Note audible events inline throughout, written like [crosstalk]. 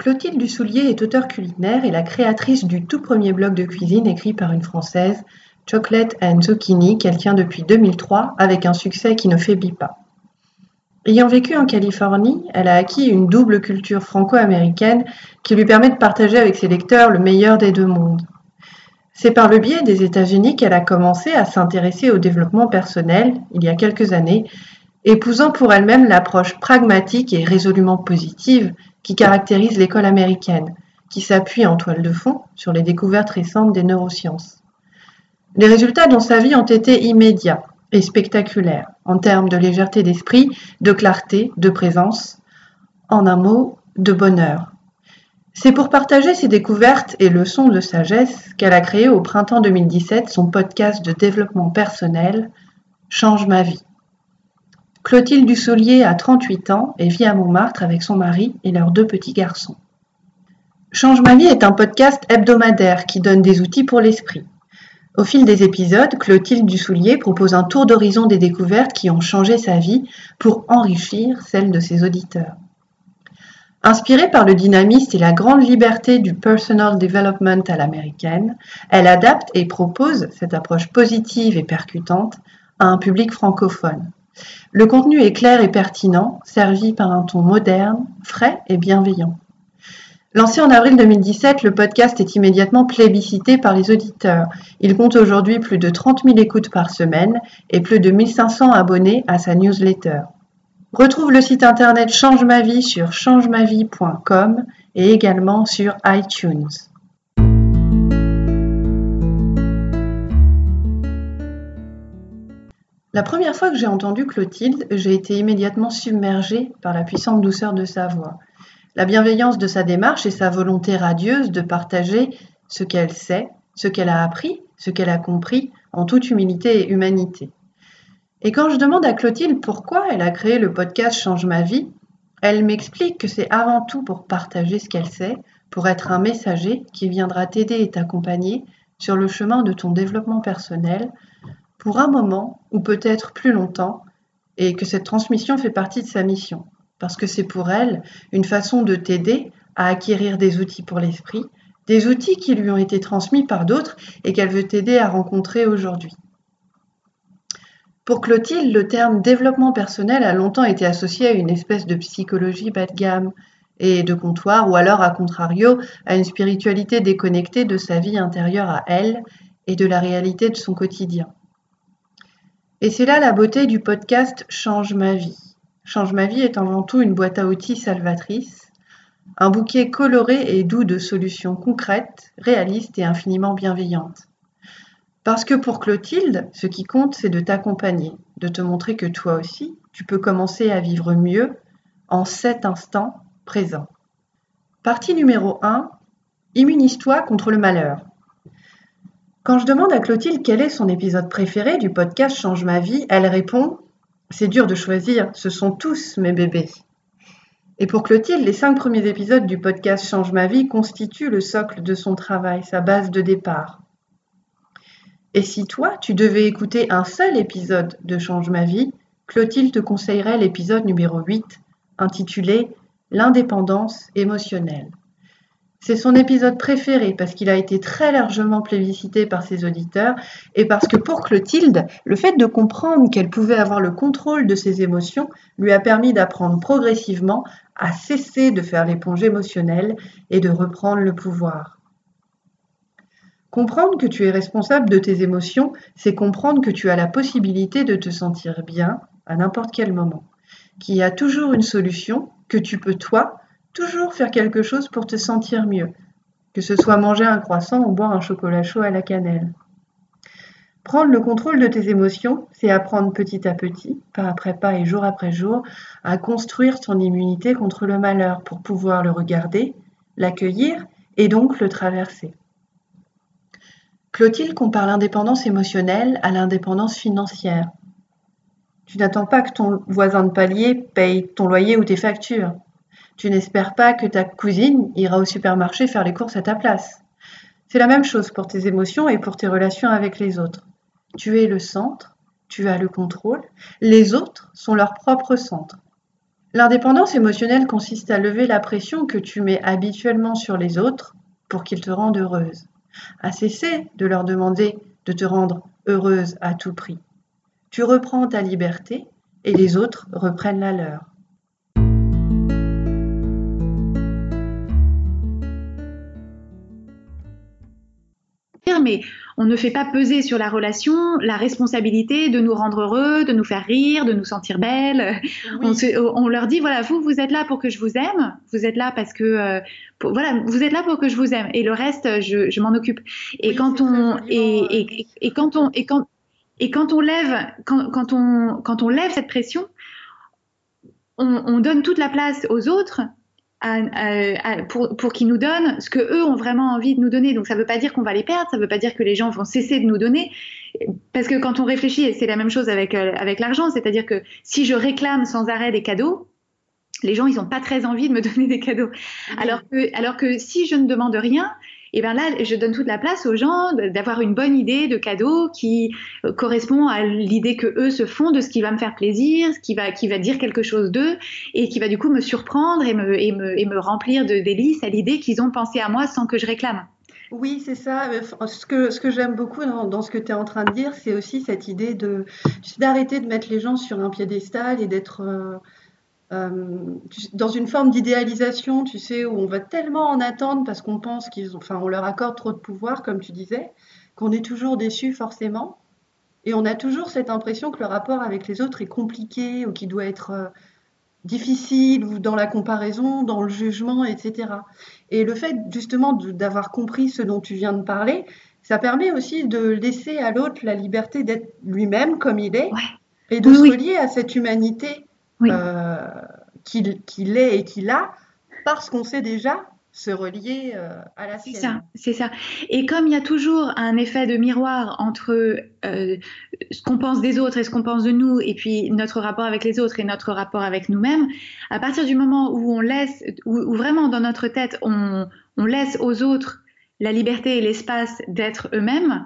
Clotilde Dussoulier est auteure culinaire et la créatrice du tout premier blog de cuisine écrit par une Française, Chocolate and Zucchini, qu'elle tient depuis 2003 avec un succès qui ne faiblit pas. Ayant vécu en Californie, elle a acquis une double culture franco-américaine qui lui permet de partager avec ses lecteurs le meilleur des deux mondes. C'est par le biais des États-Unis qu'elle a commencé à s'intéresser au développement personnel il y a quelques années, épousant pour elle-même l'approche pragmatique et résolument positive qui caractérise l'école américaine, qui s'appuie en toile de fond sur les découvertes récentes des neurosciences. Les résultats dans sa vie ont été immédiats et spectaculaires en termes de légèreté d'esprit, de clarté, de présence, en un mot, de bonheur. C'est pour partager ses découvertes et leçons de sagesse qu'elle a créé au printemps 2017 son podcast de développement personnel Change ma vie. Clotilde Dussolier a 38 ans et vit à Montmartre avec son mari et leurs deux petits garçons. Change ma vie est un podcast hebdomadaire qui donne des outils pour l'esprit. Au fil des épisodes, Clotilde Dussoulier propose un tour d'horizon des découvertes qui ont changé sa vie pour enrichir celle de ses auditeurs. Inspirée par le dynamisme et la grande liberté du personal development à l'américaine, elle adapte et propose cette approche positive et percutante à un public francophone. Le contenu est clair et pertinent, servi par un ton moderne, frais et bienveillant. Lancé en avril 2017, le podcast est immédiatement plébiscité par les auditeurs. Il compte aujourd'hui plus de 30 000 écoutes par semaine et plus de 1500 abonnés à sa newsletter. Retrouve le site internet Change sur changemavie.com et également sur iTunes. La première fois que j'ai entendu Clotilde, j'ai été immédiatement submergée par la puissante douceur de sa voix, la bienveillance de sa démarche et sa volonté radieuse de partager ce qu'elle sait, ce qu'elle a appris, ce qu'elle a compris, en toute humilité et humanité. Et quand je demande à Clotilde pourquoi elle a créé le podcast Change ma vie, elle m'explique que c'est avant tout pour partager ce qu'elle sait, pour être un messager qui viendra t'aider et t'accompagner sur le chemin de ton développement personnel, pour un moment ou peut-être plus longtemps, et que cette transmission fait partie de sa mission, parce que c'est pour elle une façon de t'aider à acquérir des outils pour l'esprit, des outils qui lui ont été transmis par d'autres et qu'elle veut t'aider à rencontrer aujourd'hui. Pour Clotilde, le terme développement personnel a longtemps été associé à une espèce de psychologie bas de gamme et de comptoir, ou alors, à contrario, à une spiritualité déconnectée de sa vie intérieure à elle et de la réalité de son quotidien. Et c'est là la beauté du podcast Change ma vie. Change ma vie est avant tout une boîte à outils salvatrice, un bouquet coloré et doux de solutions concrètes, réalistes et infiniment bienveillantes. Parce que pour Clotilde, ce qui compte, c'est de t'accompagner, de te montrer que toi aussi, tu peux commencer à vivre mieux en cet instant présent. Partie numéro 1. Immunise-toi contre le malheur. Quand je demande à Clotilde quel est son épisode préféré du podcast Change ma vie, elle répond C'est dur de choisir, ce sont tous mes bébés. Et pour Clotilde, les cinq premiers épisodes du podcast Change ma vie constituent le socle de son travail, sa base de départ. Et si toi, tu devais écouter un seul épisode de Change ma vie, Clotilde te conseillerait l'épisode numéro 8, intitulé L'indépendance émotionnelle. C'est son épisode préféré parce qu'il a été très largement plébiscité par ses auditeurs et parce que pour Clotilde, le fait de comprendre qu'elle pouvait avoir le contrôle de ses émotions lui a permis d'apprendre progressivement à cesser de faire l'éponge émotionnelle et de reprendre le pouvoir. Comprendre que tu es responsable de tes émotions, c'est comprendre que tu as la possibilité de te sentir bien à n'importe quel moment, qu'il y a toujours une solution, que tu peux toi toujours faire quelque chose pour te sentir mieux, que ce soit manger un croissant ou boire un chocolat chaud à la cannelle. Prendre le contrôle de tes émotions, c'est apprendre petit à petit, pas après pas et jour après jour, à construire ton immunité contre le malheur pour pouvoir le regarder, l'accueillir et donc le traverser. Clotilde compare l'indépendance émotionnelle à l'indépendance financière. Tu n'attends pas que ton voisin de palier paye ton loyer ou tes factures. Tu n'espères pas que ta cousine ira au supermarché faire les courses à ta place. C'est la même chose pour tes émotions et pour tes relations avec les autres. Tu es le centre, tu as le contrôle, les autres sont leur propre centre. L'indépendance émotionnelle consiste à lever la pression que tu mets habituellement sur les autres pour qu'ils te rendent heureuse, à cesser de leur demander de te rendre heureuse à tout prix. Tu reprends ta liberté et les autres reprennent la leur. Mais on ne fait pas peser sur la relation la responsabilité de nous rendre heureux, de nous faire rire, de nous sentir belles. On, leur dit voilà, vous, vous êtes là pour que je vous aime, vous êtes là parce que euh, voilà, vous êtes là pour que je vous aime, et le reste, je, m'en occupe. Et quand on et, et, quand on et quand et quand on lève quand, quand on quand on lève cette pression, on, on donne toute la place aux autres pour, pour qu'ils nous donnent ce que eux ont vraiment envie de nous donner. Donc ça ne veut pas dire qu'on va les perdre, ça ne veut pas dire que les gens vont cesser de nous donner, parce que quand on réfléchit, c'est la même chose avec euh, avec l'argent, c'est-à-dire que si je réclame sans arrêt des cadeaux, les gens ils n'ont pas très envie de me [laughs] donner des cadeaux. Alors que alors que si je ne demande rien, et bien là, je donne toute la place aux gens d'avoir une bonne idée de cadeau qui euh, correspond à l'idée que eux se font de ce qui va me faire plaisir, ce qui va, qui va dire quelque chose d'eux et qui va du coup me surprendre et me, et me, et me remplir de délices à l'idée qu'ils ont pensé à moi sans que je réclame. Oui, c'est ça. Ce que, ce que j'aime beaucoup dans, ce que tu es en train de dire, c'est aussi cette idée de d'arrêter de mettre les gens sur un piédestal et d'être euh, euh, dans une forme d'idéalisation, tu sais, où on va tellement en attendre parce qu'on pense qu'ils ont, enfin, on leur accorde trop de pouvoir, comme tu disais, qu'on est toujours déçu forcément. Et on a toujours cette impression que le rapport avec les autres est compliqué ou qu'il doit être euh, difficile ou dans la comparaison, dans le jugement, etc. Et le fait justement d'avoir compris ce dont tu viens de parler, ça permet aussi de laisser à l'autre la liberté d'être lui-même comme il est et de se relier à cette humanité euh, qu'il est et qu'il a, parce qu'on sait déjà se relier euh, à la sienne. C'est ça, c'est ça. Et comme il y a toujours un effet de miroir entre euh, ce qu'on pense des autres et ce qu'on pense de nous, et puis notre rapport avec les autres et notre rapport avec nous-mêmes, à partir du moment où on laisse, où, vraiment dans notre tête, on, on laisse aux autres la liberté et l'espace d'être eux-mêmes,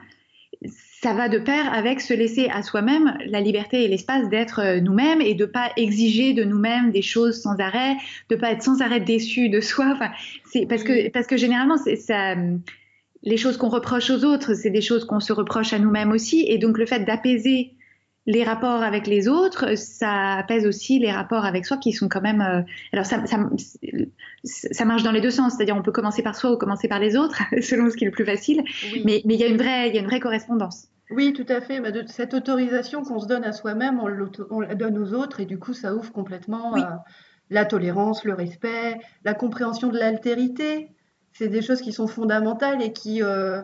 ça va de pair avec se laisser à soi-même la liberté et l'espace d'être euh, nous-mêmes et de pas exiger de nous-mêmes des choses sans arrêt, de pas être sans arrêt déçu de [laughs] soi. Enfin, c'est parce que parce que généralement ça. Les choses qu'on reproche aux autres, c'est des choses qu'on se reproche à nous-mêmes aussi, et donc le fait d'apaiser les rapports avec les autres, ça apaise aussi les rapports avec soi qui sont quand même. Euh, alors ça, ça, ça, marche dans les deux sens, c'est-à-dire on peut commencer par soi ou commencer par les autres, [laughs] selon ce qui est le plus facile. Mais, mais il y a une vraie, il y a une vraie correspondance. Oui, tout à fait. cette autorisation qu'on se donne à soi-même, on, la donne aux autres et du coup, ça ouvre complètement la tolérance, le respect, la compréhension de l'altérité. C'est des choses qui sont fondamentales et qui, euh,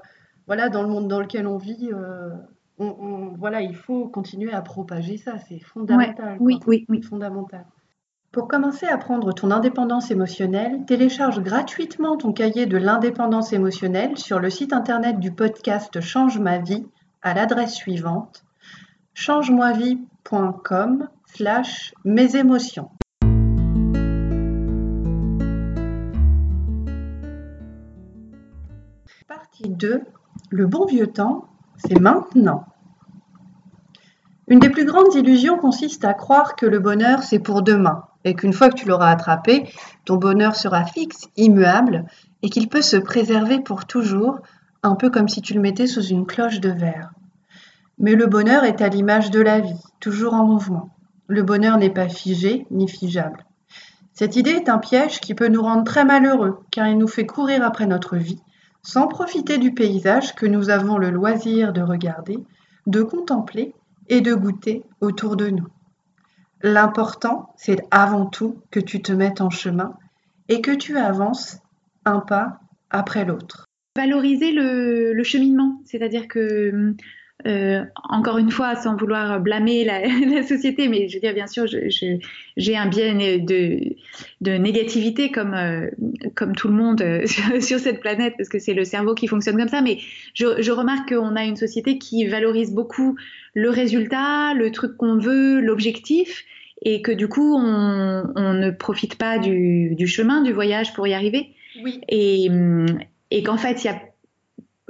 voilà, dans le monde dans lequel on vit, euh, on, voilà, il faut continuer à propager ça. C'est fondamental. oui, oui, oui. Fondamental. Pour commencer à prendre ton indépendance émotionnelle, télécharge gratuitement ton cahier de l'indépendance émotionnelle sur le site internet du podcast Change ma vie à l'adresse suivante changemoivie.com slash mes émotions. Partie 2. Le bon vieux temps, c'est maintenant. Une des plus grandes illusions consiste à croire que le bonheur, c'est pour demain, et qu'une fois que tu l'auras attrapé, ton bonheur sera fixe, immuable, et qu'il peut se préserver pour toujours un peu comme si tu le mettais sous une cloche de verre. Mais le bonheur est à l'image de la vie, toujours en mouvement. Le bonheur n'est pas figé ni figeable. Cette idée est un piège qui peut nous rendre très malheureux, car il nous fait courir après notre vie, sans profiter du paysage que nous avons le loisir de regarder, de contempler et de goûter autour de nous. L'important, c'est avant tout que tu te mettes en chemin et que tu avances un pas après l'autre valoriser le, cheminement. C'est-à-dire que euh, encore une fois, sans vouloir blâmer la, [laughs] société, mais je veux dire, bien sûr, j'ai un bien de, de négativité comme, euh, comme tout le monde euh, [laughs] sur, cette planète, parce que c'est le cerveau qui fonctionne comme ça, mais je, je remarque qu'on a une société qui valorise beaucoup le résultat, le truc qu'on veut, l'objectif, et que du coup, on, on, ne profite pas du, du, chemin, du voyage pour y arriver. Oui. Et, et qu'en fait, il y a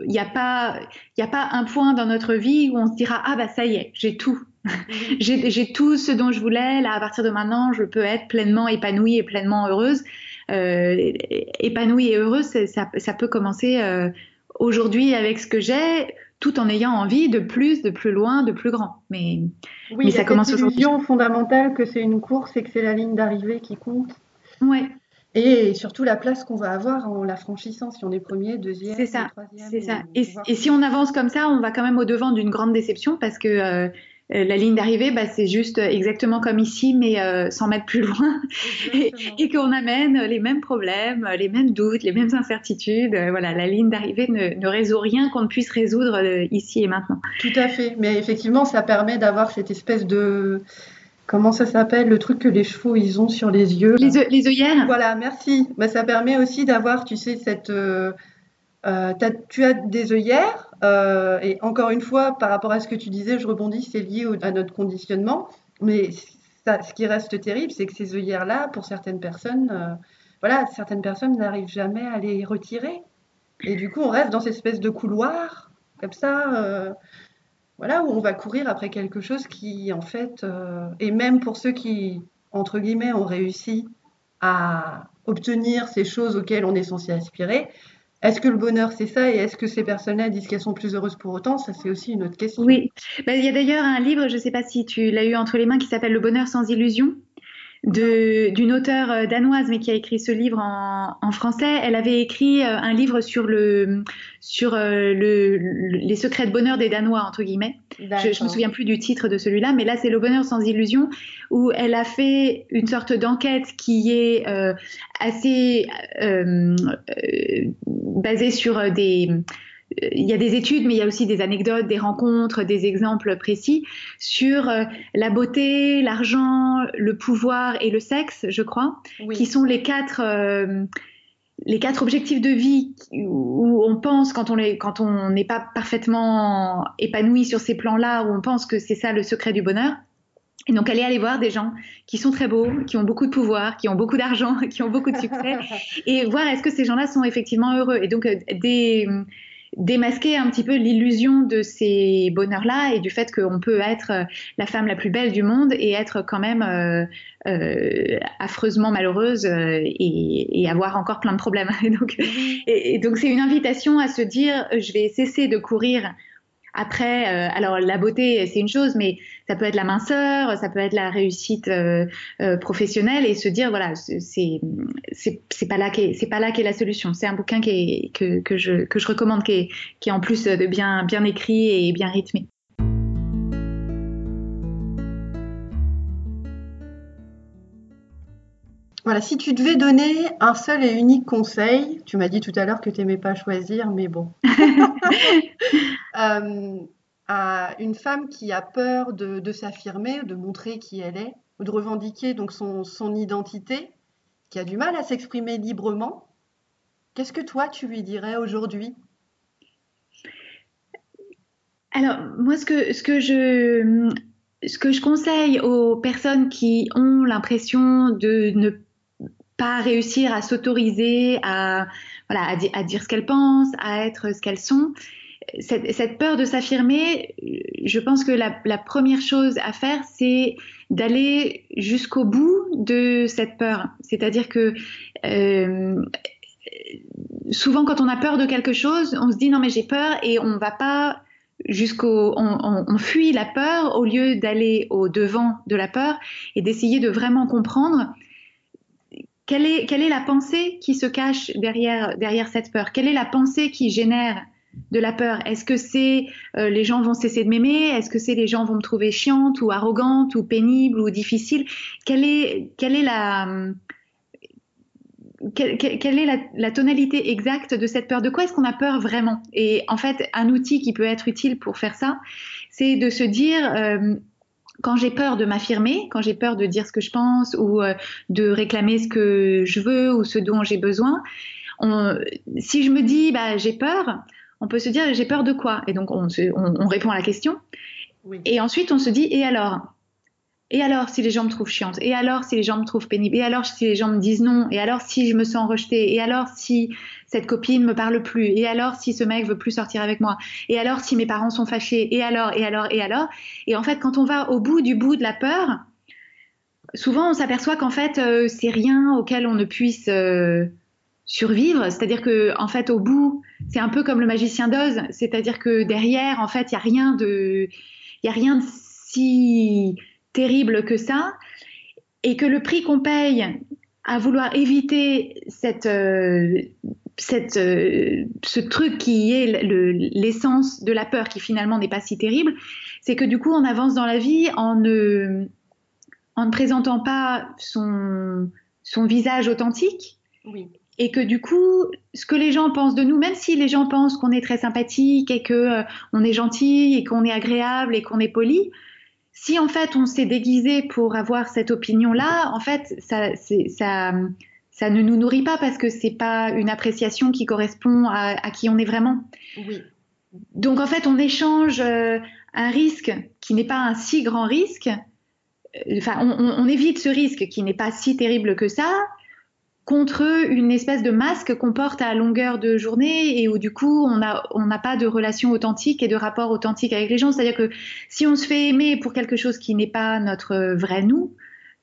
il n'y a, pas, a pas un point dans notre vie où on se dira Ah, bah ça y est, j'ai tout. [laughs] j'ai tout ce dont je voulais. Là, à partir de maintenant, je peux être pleinement épanouie et pleinement heureuse. Euh, épanouie et heureuse, ça, ça, peut commencer euh, aujourd'hui avec ce que j'ai, tout en ayant envie de plus, de plus loin, de plus grand. Mais, oui, mais ça commence aujourd'hui. fondamentale que c'est une course et que c'est la ligne d'arrivée qui compte. Ouais. Et surtout la place qu'on va avoir en la franchissant, si on est premier, deuxième, c'est ça, C'est ça. Et, si on avance comme ça, on va quand même au devant d'une grande déception parce que euh, euh, la ligne d'arrivée, bah, c'est juste exactement comme ici, mais euh, 100 mètres plus loin, [laughs] et, qu'on amène les mêmes problèmes, les mêmes doutes, les mêmes incertitudes. Euh, voilà, la ligne d'arrivée ne, ne, résout rien qu'on ne puisse résoudre ici et maintenant. Tout à fait. Mais effectivement, ça permet d'avoir cette espèce de Comment ça s'appelle Le truc que les chevaux, ils ont sur les yeux. Les, les œillères? Voilà, merci. Bah, ça permet aussi d'avoir, tu sais, cette... Euh, euh, tu as des œillères, euh, et encore une fois, par rapport à ce que tu disais, je rebondis, c'est lié à notre conditionnement. Mais ce qui reste terrible, c'est que ces œillères-là, pour certaines personnes, voilà, certaines personnes n'arrivent jamais à les retirer. Et du coup, on reste dans cette espèce de couloir, comme ça voilà, où on va courir après quelque chose qui, en fait, euh, et même pour ceux qui, entre guillemets, ont réussi à obtenir ces choses auxquelles on est censé aspirer, est-ce que le bonheur, c'est ça? Et est-ce que ces personnes-là disent qu'elles sont plus heureuses pour autant? Ça, c'est aussi une autre question. Oui. Ben, il y a d'ailleurs un livre, je ne sais pas si tu l'as eu entre les mains, qui s'appelle Le bonheur sans illusion d'une auteure euh, danoise, mais qui a écrit ce livre en, en français. Elle avait écrit euh, un livre sur le sur euh, le, les secrets de bonheur des Danois entre guillemets. Je, je me souviens plus du titre de celui-là, mais là c'est le bonheur sans illusion, où elle a fait une sorte d'enquête qui est euh, assez euh, basée sur des il y a des études, mais il y a aussi des anecdotes, des rencontres, des exemples précis sur euh, la beauté, l'argent, le pouvoir et le sexe, je crois, qui sont les quatre, euh, les quatre objectifs de vie où on pense, quand on n'est quand on n'est pas parfaitement épanoui sur ces plans-là, où on pense que c'est ça le secret du bonheur. Et donc, aller aller voir des gens qui sont très beaux, qui ont beaucoup de pouvoir, qui ont beaucoup d'argent, [laughs] qui ont beaucoup de succès, [laughs] et voir est-ce que ces gens-là sont effectivement heureux. Et donc, euh, des démasquer un petit peu l'illusion de ces bonheurs-là et du fait qu'on peut être euh, la femme la plus belle du monde et être quand même euh, euh, affreusement malheureuse et, avoir encore plein de problèmes. [laughs] donc, et donc c'est une invitation à se dire je vais cesser de courir après, euh, alors la beauté, c'est une chose, mais ça peut être la minceur, ça peut être la réussite euh, euh, professionnelle et se dire voilà, c'est c'est pas là qu'est c'est pas là qu'est la solution. C'est un bouquin qui est, que, que je que je recommande, qui est qui est en plus de bien bien écrit et bien rythmé. Voilà, si tu devais donner un seul et unique conseil, tu m'as dit tout à l'heure que tu n'aimais pas choisir, mais bon, [laughs] euh, à une femme qui a peur de, s'affirmer, de montrer qui elle est, ou de revendiquer donc son, son identité, qui a du mal à s'exprimer librement, qu'est-ce que toi tu lui dirais aujourd'hui? Alors, moi, ce que, ce que je ce que je conseille aux personnes qui ont l'impression de ne pas réussir à s'autoriser à, voilà, à, dire ce qu'elles pensent, à être ce qu'elles sont. Cette, peur de s'affirmer, je pense que la, première chose à faire, c'est d'aller jusqu'au bout de cette peur. C'est-à-dire que euh, souvent, quand on a peur de quelque chose, on se dit non mais j'ai peur et on va pas jusqu'au, on, fuit la peur au lieu d'aller au devant de la peur et d'essayer de vraiment comprendre quelle est, la pensée qui se cache derrière, cette peur? Quelle est la pensée qui génère de la peur? Est-ce que c'est euh, les gens vont cesser de m'aimer? Est-ce que c'est les gens vont me trouver chiante ou arrogante ou pénible ou difficile? Quelle est, est la, tonalité exacte de cette peur? De quoi est-ce qu'on a peur vraiment? Et en fait, un outil qui peut être utile pour faire ça, c'est de se dire, euh, quand j'ai peur de m'affirmer, quand j'ai peur de dire ce que je pense ou euh, de réclamer ce que je veux ou ce dont j'ai besoin, si je me dis, bah, j'ai peur, on peut se dire, j'ai peur de quoi? Et donc, on, on, répond à la question. Et ensuite, on se dit, et alors? Et alors si les gens me trouvent chiante? Et alors si les gens me trouvent pénible? Et alors si les gens me disent non? Et alors si je me sens rejetée? Et alors si cette copine me parle plus. Et alors si ce mec veut plus sortir avec moi? Et alors si mes parents sont fâchés? Et alors et alors et alors? Et en fait quand on va au bout du bout de la peur, souvent on s'aperçoit qu'en fait euh, c'est rien auquel on ne puisse euh, survivre. C'est-à-dire que en fait au bout c'est un peu comme le magicien d'Oz. C'est-à-dire que derrière en fait il y a rien de il y a rien de si terrible que ça, et que le prix qu'on paye à vouloir éviter cette, euh, cette, euh, ce truc qui est l'essence de la peur, qui finalement n'est pas si terrible, c'est que du coup on avance dans la vie en ne, en ne présentant pas son, son visage authentique. Et que du coup, ce que les gens pensent de nous, même si les gens pensent qu'on est très sympathique et que euh, on est gentil et qu'on est agréable et qu'on est poli, si en fait on s'est déguisé pour avoir cette opinion-là, en fait, ça, ça, ça ne nous nourrit pas parce que c'est pas une appréciation qui correspond à, qui on est vraiment. Oui. Donc en fait, on échange euh, un risque qui n'est pas un si grand risque. Euh, enfin, on, évite ce risque qui n'est pas si terrible que ça contre une espèce de masque qu'on porte à longueur de journée et où du coup on n'a on pas de relation authentique et de rapport authentique avec les gens. C'est-à-dire que si on se fait aimer pour quelque chose qui n'est pas notre vrai nous,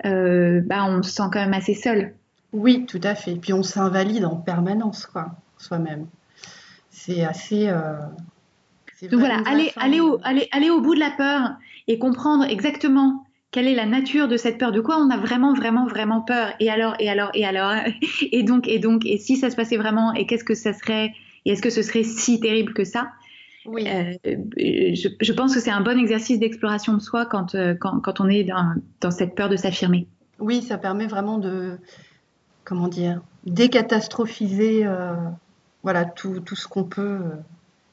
euh, bah on se sent quand même assez seul. Oui, tout à fait. Puis on s'invalide en permanence, quoi, soi-même. C'est assez. Euh, Donc voilà, aller, aller, au, aller, aller au bout de la peur et comprendre exactement quelle est la nature de cette peur De quoi on a vraiment, vraiment, vraiment peur Et alors, et alors, et alors [laughs] Et donc, et donc, et si ça se passait vraiment Et qu'est-ce que ça serait Et est-ce que ce serait si terrible que ça? Oui. Euh, je, pense que c'est un bon exercice d'exploration de soi quand, euh, quand, quand, on est dans, dans cette peur de s'affirmer. Oui, ça permet vraiment de, comment dire, décatastrophiser euh, voilà, tout, tout ce qu'on peut.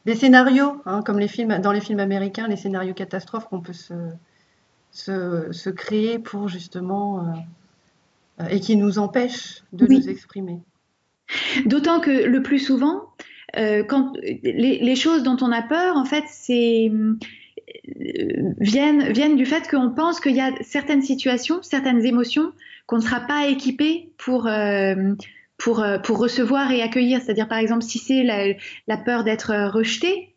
les scénarios, hein, comme les films, dans les films américains, les scénarios catastrophes qu'on peut se, se, créer pour justement euh, et qui nous empêche de nous exprimer. D'autant que le plus souvent, euh, quand les, choses dont on a peur, en fait, c'est euh, viennent, viennent du fait qu'on pense qu'il y a certaines situations, certaines émotions qu'on ne sera pas équipé pour, pour, pour recevoir et accueillir. C'est-à-dire, par exemple, si c'est la, la, peur d'être rejeté,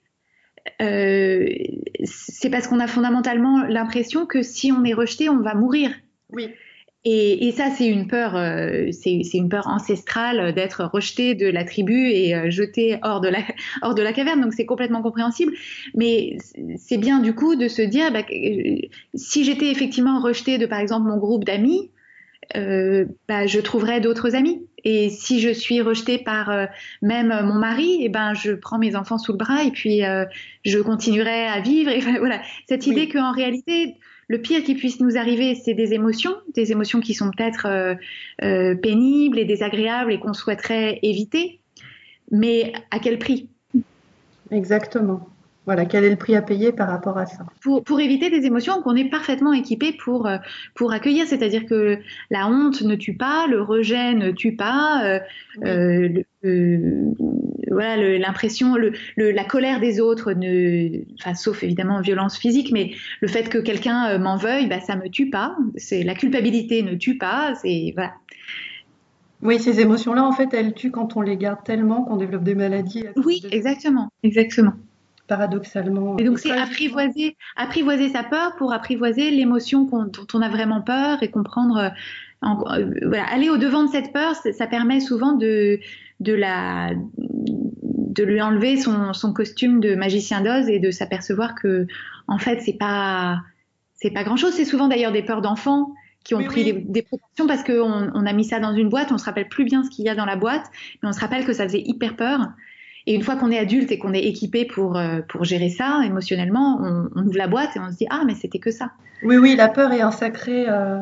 euh, c'est parce qu'on a fondamentalement l'impression que si on est rejeté, on va mourir. Oui. Et, ça, c'est une peur, euh, c'est une peur ancestrale d'être rejeté de la tribu et euh, jeté hors de la [laughs] hors de la caverne. Donc c'est complètement compréhensible. Mais c'est bien du coup de se dire, bah, si j'étais effectivement rejeté de par exemple mon groupe d'amis, bah, je trouverais d'autres amis. Et si je suis rejetée par euh, même mon mari, eh ben je prends mes enfants sous le bras et puis euh, je continuerai à vivre. Et [laughs] voilà, cette idée qu'en réalité, le pire qui puisse nous arriver, c'est des émotions, des émotions qui sont peut-être euh, pénibles et désagréables et qu'on souhaiterait éviter, mais à quel prix? Exactement. Voilà, quel est le prix à payer par rapport à ça? Pour, pour éviter des émotions qu'on est parfaitement équipé pour, euh, pour accueillir, c'est-à-dire que la honte ne tue pas, le rejet ne tue pas, euh, euh, voilà, l'impression, le, la colère des autres, ne, enfin, sauf évidemment violence physique, mais le fait que quelqu'un m'en veuille, bah, ça me tue pas. C'est la culpabilité ne tue pas. C'est voilà. Oui, ces émotions-là, en fait, elles tuent quand on les garde tellement qu'on développe des maladies. Oui, exactement, exactement paradoxalement. Et donc c'est apprivoiser, apprivoiser sa peur pour apprivoiser l'émotion dont on a vraiment peur et comprendre. Euh, euh, voilà, aller au devant de cette peur, ça permet souvent de, de la de lui enlever son, son costume de magicien d'Oz et de s'apercevoir que en fait c'est pas c'est pas grand chose. C'est souvent d'ailleurs des peurs d'enfants qui ont pris Des, des, précautions parce qu'on on a mis ça dans une boîte, on se rappelle plus bien ce qu'il y a dans la boîte, mais on se rappelle que ça faisait hyper peur et une fois qu'on est adulte et qu'on est équipé pour, euh, pour gérer ça émotionnellement, on, ouvre la boîte et on se dit Ah, mais c'était que ça. Oui, oui, la peur est un sacré. Euh,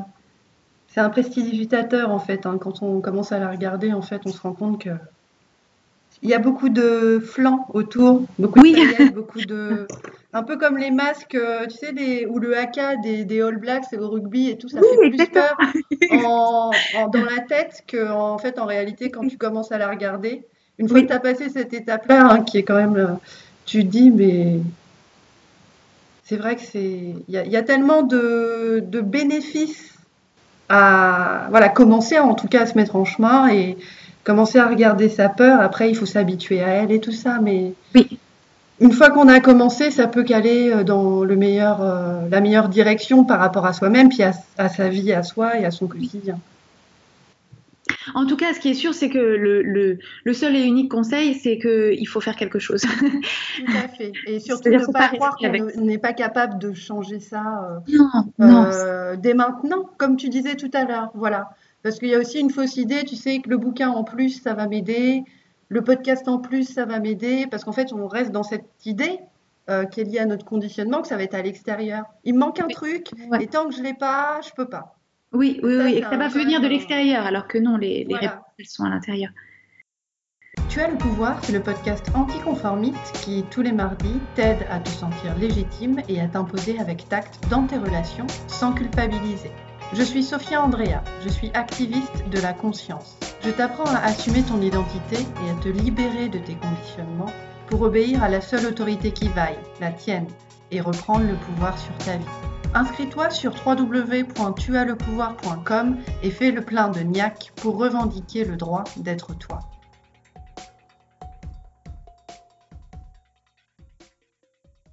c'est un prestidigitateur en fait. Hein. Quand on commence à la regarder, en fait, on se rend compte que il y a beaucoup de flancs autour, beaucoup de paillettes, [laughs] beaucoup de. Un peu comme les masques, euh, tu sais, des... ou le haka des, des All Blacks et au rugby et tout, ça fait plus peur [laughs] en, dans la tête que en fait en réalité quand tu commences à la regarder. Une fois que tu as passé cette étape-là, hein, qui est quand même. Euh, tu te dis, mais. C'est vrai que c'est. Il y, y, a tellement de, de bénéfices à voilà, commencer en tout cas à se mettre en chemin et commencer à regarder sa peur. Après, il faut s'habituer à elle et tout ça. Mais oui. une fois qu'on a commencé, ça peut caler euh, dans le meilleur, euh, la meilleure direction par rapport à soi-même, puis à, à, sa vie, à soi et à son quotidien. En tout cas, ce qui est sûr, c'est que le, le, le, seul et unique conseil, c'est qu'il faut faire quelque chose. Tout à fait. Et [laughs] surtout ne pas croire qu'on n'est pas capable de changer ça euh, non, euh, dès maintenant, comme tu disais tout à l'heure. Voilà. Parce qu'il y a aussi une fausse idée, tu sais, que le bouquin en plus, ça va m'aider, le podcast en plus, ça va m'aider, parce qu'en fait, on reste dans cette idée euh, qui est liée à notre conditionnement, que ça va être à l'extérieur. Il me manque un truc, ouais. et tant que je l'ai pas, je peux pas. Oui, oui, oui, et que ça va venir de l'extérieur, alors que non, les, réponses, elles sont à l'intérieur. Tu as le pouvoir, c'est le podcast anticonformiste qui, tous les mardis, t'aide à te sentir légitime et à t'imposer avec tact dans tes relations sans culpabiliser. Je suis Sophia Andrea, je suis activiste de la conscience. Je t'apprends à assumer ton identité et à te libérer de tes conditionnements pour obéir à la seule autorité qui vaille, la tienne, et reprendre le pouvoir sur ta vie. Inscris-toi sur www.tuaslepouvoir.com et fais le plein de niac pour revendiquer le droit d'être toi.